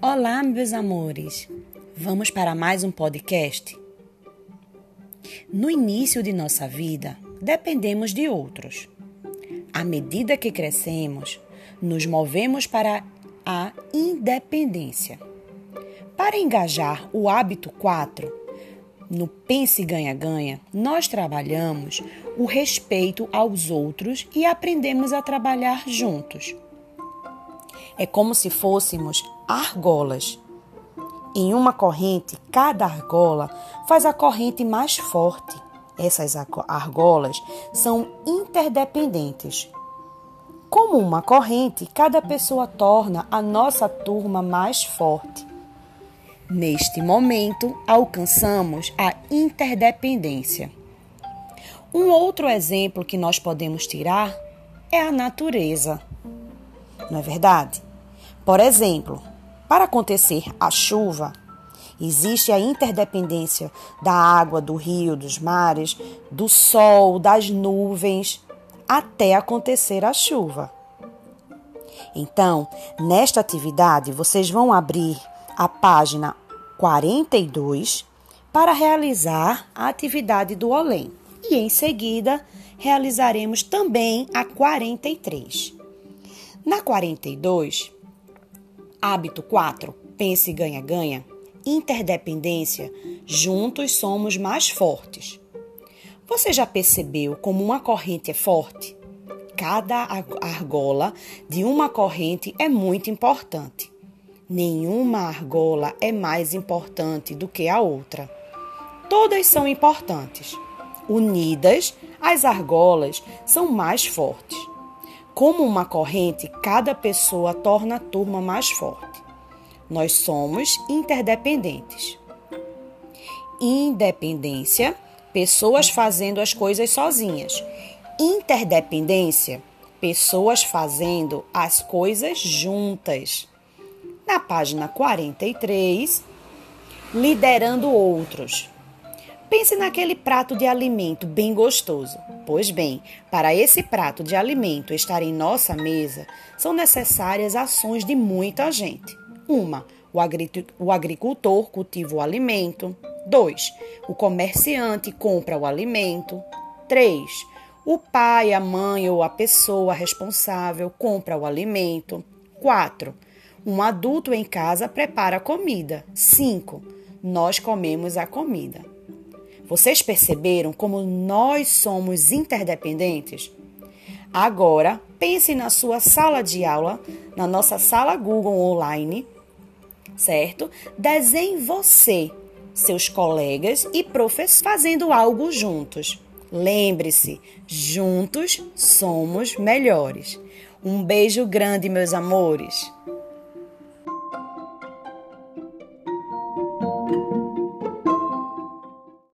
Olá, meus amores. Vamos para mais um podcast? No início de nossa vida, dependemos de outros. À medida que crescemos, nos movemos para a independência. Para engajar o hábito 4, no Pense Ganha-Ganha, nós trabalhamos o respeito aos outros e aprendemos a trabalhar juntos. É como se fôssemos argolas. Em uma corrente, cada argola faz a corrente mais forte. Essas argolas são interdependentes. Como uma corrente, cada pessoa torna a nossa turma mais forte. Neste momento, alcançamos a interdependência. Um outro exemplo que nós podemos tirar é a natureza. Não é verdade? Por exemplo, para acontecer a chuva, existe a interdependência da água, do rio, dos mares, do sol, das nuvens, até acontecer a chuva. Então, nesta atividade, vocês vão abrir a página 42 para realizar a atividade do Olém. E em seguida, realizaremos também a 43. Na 42, Hábito 4. Pense ganha-ganha. Interdependência. Juntos somos mais fortes. Você já percebeu como uma corrente é forte? Cada argola de uma corrente é muito importante. Nenhuma argola é mais importante do que a outra. Todas são importantes. Unidas, as argolas são mais fortes. Como uma corrente, cada pessoa torna a turma mais forte. Nós somos interdependentes. Independência, pessoas fazendo as coisas sozinhas. Interdependência, pessoas fazendo as coisas juntas. Na página 43, liderando outros. Pense naquele prato de alimento bem gostoso. Pois bem, para esse prato de alimento estar em nossa mesa, são necessárias ações de muita gente. Uma, o agricultor cultiva o alimento. 2. O comerciante compra o alimento. 3. O pai, a mãe ou a pessoa responsável compra o alimento. 4. Um adulto em casa prepara a comida. 5. Nós comemos a comida. Vocês perceberam como nós somos interdependentes? Agora, pense na sua sala de aula, na nossa sala Google Online, certo? Desenhe você, seus colegas e professores fazendo algo juntos. Lembre-se, juntos somos melhores. Um beijo grande, meus amores.